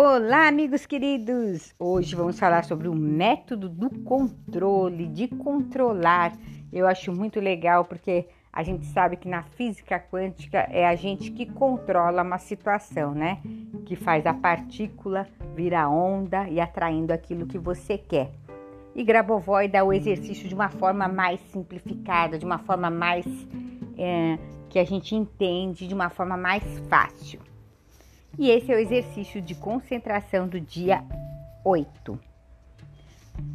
Olá, amigos queridos! Hoje vamos falar sobre o método do controle, de controlar. Eu acho muito legal porque a gente sabe que na física quântica é a gente que controla uma situação, né? Que faz a partícula virar onda e atraindo aquilo que você quer. E Grabovoi dá o exercício de uma forma mais simplificada, de uma forma mais é, que a gente entende, de uma forma mais fácil. E esse é o exercício de concentração do dia 8.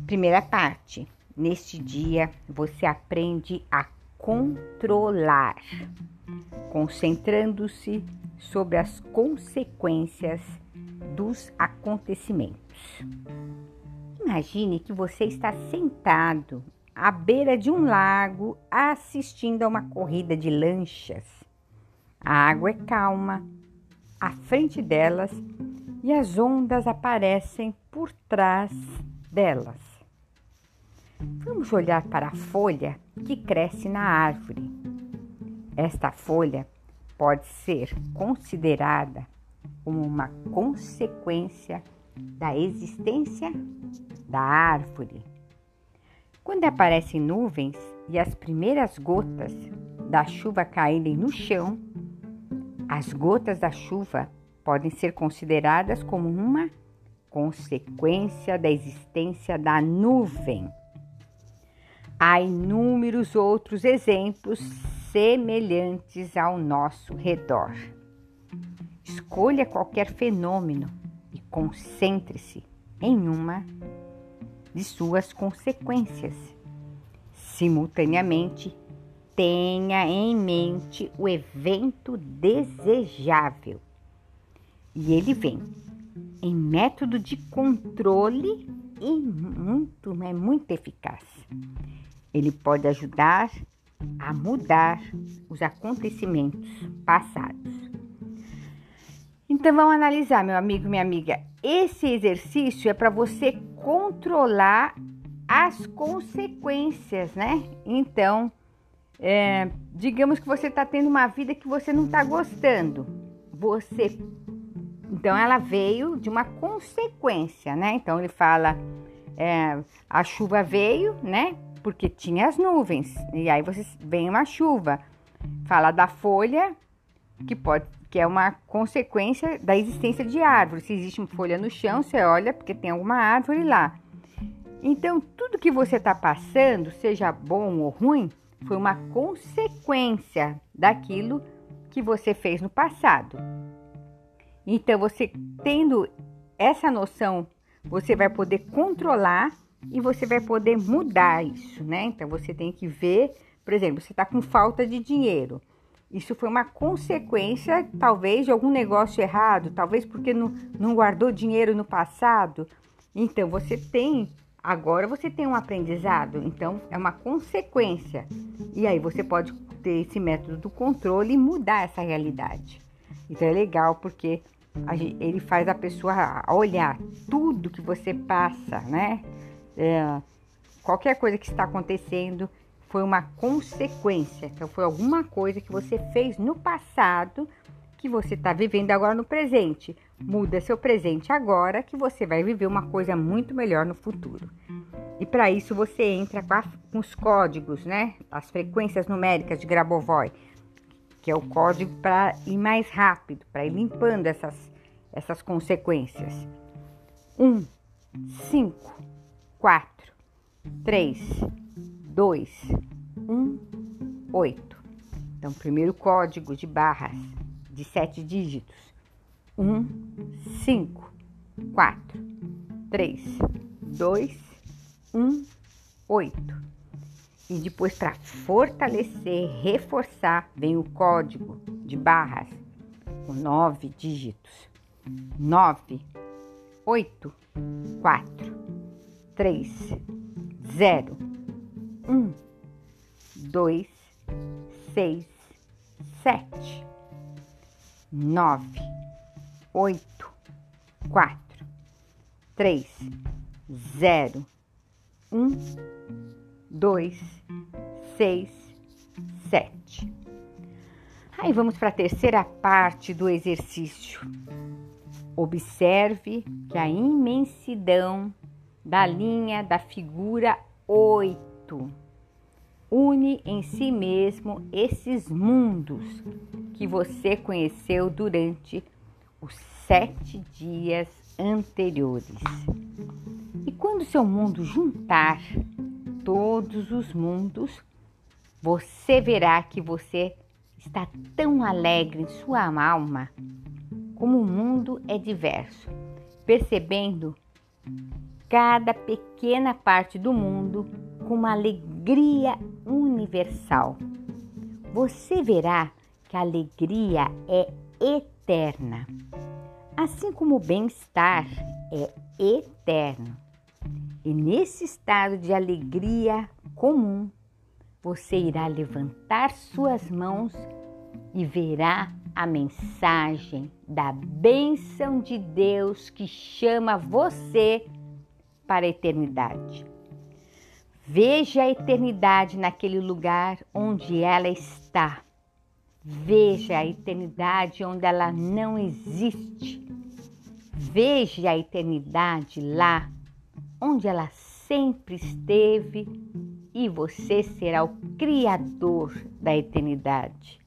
Primeira parte. Neste dia você aprende a controlar, concentrando-se sobre as consequências dos acontecimentos. Imagine que você está sentado à beira de um lago assistindo a uma corrida de lanchas. A água é calma à frente delas e as ondas aparecem por trás delas. Vamos olhar para a folha que cresce na árvore. Esta folha pode ser considerada como uma consequência da existência da árvore. Quando aparecem nuvens e as primeiras gotas da chuva caírem no chão, as gotas da chuva podem ser consideradas como uma consequência da existência da nuvem. Há inúmeros outros exemplos semelhantes ao nosso redor. Escolha qualquer fenômeno e concentre-se em uma de suas consequências. Simultaneamente, tenha em mente o evento desejável. E ele vem em método de controle e muito, é muito eficaz. Ele pode ajudar a mudar os acontecimentos passados. Então vamos analisar, meu amigo, minha amiga. Esse exercício é para você controlar as consequências, né? Então, é, digamos que você está tendo uma vida que você não está gostando. Você. Então ela veio de uma consequência, né? Então ele fala: é, a chuva veio, né? Porque tinha as nuvens. E aí você vem uma chuva. Fala da folha, que pode que é uma consequência da existência de árvores. Se existe uma folha no chão, você olha porque tem alguma árvore lá. Então, tudo que você está passando, seja bom ou ruim, foi uma consequência daquilo que você fez no passado. Então, você tendo essa noção, você vai poder controlar e você vai poder mudar isso, né? Então, você tem que ver, por exemplo, você está com falta de dinheiro. Isso foi uma consequência, talvez, de algum negócio errado, talvez porque não, não guardou dinheiro no passado. Então, você tem Agora você tem um aprendizado, então é uma consequência. E aí você pode ter esse método do controle e mudar essa realidade. Então é legal porque ele faz a pessoa olhar tudo que você passa, né? É, qualquer coisa que está acontecendo foi uma consequência. Então foi alguma coisa que você fez no passado que você está vivendo agora no presente. Muda seu presente agora que você vai viver uma coisa muito melhor no futuro. E para isso você entra com, a, com, os códigos, né? As frequências numéricas de Grabovoi, que é o código para ir mais rápido, para ir limpando essas, essas consequências. 1, 5, 4, 3, 2, 1, 8. Então, primeiro código de barras de sete dígitos. Um, cinco, quatro, três, dois, um, oito. E depois, para fortalecer, reforçar, vem o código de barras com nove dígitos. Nove, oito, quatro, três, zero, um, dois, seis, sete nove, oito, quatro, três, zero, um, dois, seis, sete. Aí vamos para a terceira parte do exercício. Observe que a imensidão da linha da figura 8 une em si mesmo esses mundos que você conheceu durante os sete dias anteriores. E quando seu mundo juntar todos os mundos, você verá que você está tão alegre em sua alma como o mundo é diverso, percebendo cada pequena parte do mundo com uma alegria universal. Você verá que a alegria é eterna, assim como o bem-estar é eterno. E nesse estado de alegria comum, você irá levantar suas mãos e verá a mensagem da bênção de Deus que chama você para a eternidade. Veja a eternidade naquele lugar onde ela está. Veja a eternidade onde ela não existe. Veja a eternidade lá onde ela sempre esteve e você será o Criador da eternidade.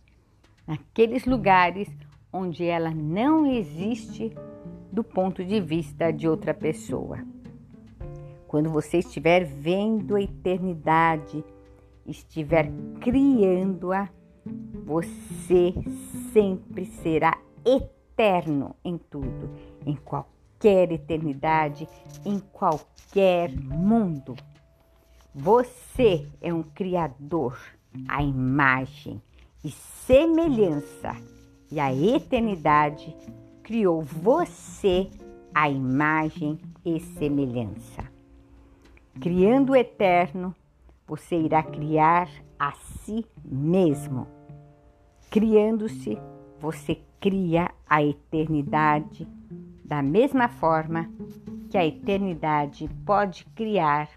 Naqueles lugares onde ela não existe do ponto de vista de outra pessoa. Quando você estiver vendo a eternidade, estiver criando-a, você sempre será eterno em tudo, em qualquer eternidade, em qualquer mundo. Você é um criador, a imagem e semelhança, e a eternidade criou você a imagem e semelhança. Criando o eterno, você irá criar a si mesmo. Criando-se, você cria a eternidade da mesma forma que a eternidade pode criar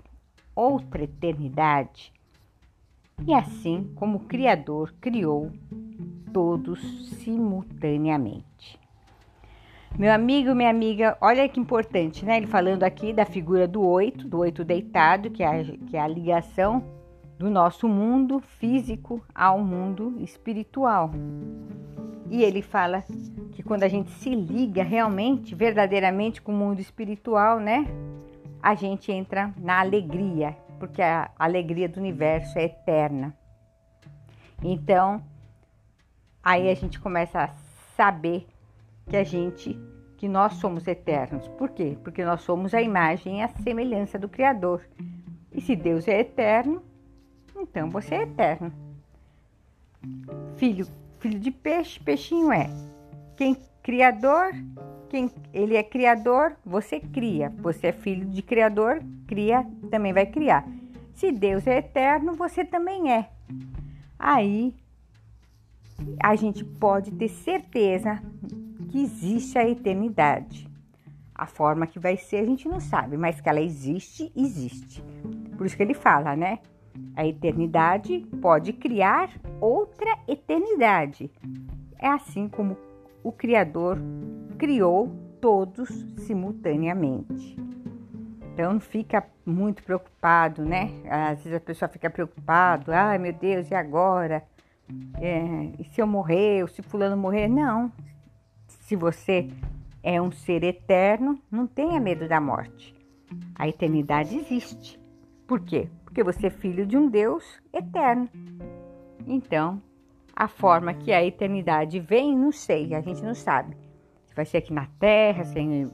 outra eternidade. E assim como o Criador criou todos simultaneamente. Meu amigo, minha amiga, olha que importante, né? Ele falando aqui da figura do oito, do oito deitado, que é, a, que é a ligação do nosso mundo físico ao mundo espiritual. E ele fala que quando a gente se liga realmente, verdadeiramente com o mundo espiritual, né? A gente entra na alegria, porque a alegria do universo é eterna. Então, aí a gente começa a saber que a gente, que nós somos eternos. Por quê? Porque nós somos a imagem e a semelhança do Criador. E se Deus é eterno, então você é eterno. Filho, filho de peixe, peixinho é. Quem criador, quem ele é criador, você cria. Você é filho de criador, cria, também vai criar. Se Deus é eterno, você também é. Aí a gente pode ter certeza que existe a eternidade. A forma que vai ser a gente não sabe, mas que ela existe, existe. Por isso que ele fala, né? A eternidade pode criar outra eternidade. É assim como o Criador criou todos simultaneamente. Então não fica muito preocupado, né? Às vezes a pessoa fica preocupado, ai meu Deus, e agora? É, e se eu morrer, ou se fulano morrer? Não, se você é um ser eterno, não tenha medo da morte. A eternidade existe. Por quê? Porque você é filho de um Deus eterno. Então, a forma que a eternidade vem, não sei, a gente não sabe. Se vai ser aqui na Terra, sem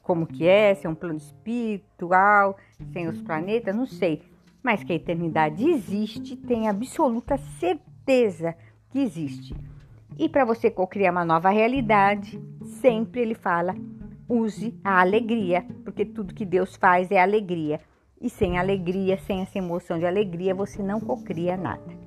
como que é, se é um plano espiritual, sem os planetas, não sei. Mas que a eternidade existe, tem absoluta certeza que existe. E para você criar uma nova realidade, sempre ele fala: use a alegria, porque tudo que Deus faz é alegria. E sem alegria, sem essa emoção de alegria, você não cocria nada.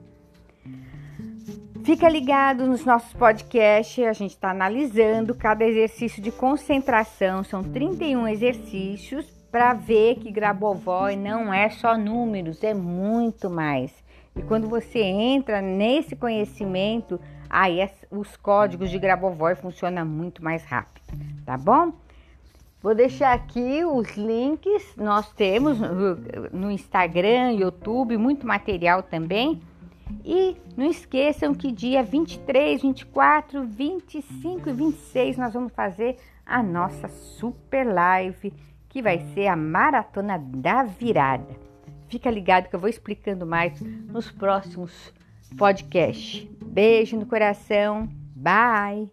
Fica ligado nos nossos podcasts, a gente está analisando cada exercício de concentração, são 31 exercícios para ver que Grabovoi não é só números, é muito mais. E quando você entra nesse conhecimento, aí os códigos de Grabovoi funcionam muito mais rápido, tá bom? Vou deixar aqui os links, nós temos no Instagram, YouTube, muito material também. E não esqueçam que dia 23, 24, 25 e 26 nós vamos fazer a nossa super live, que vai ser a maratona da virada. Fica ligado que eu vou explicando mais nos próximos podcasts. Beijo no coração. Bye.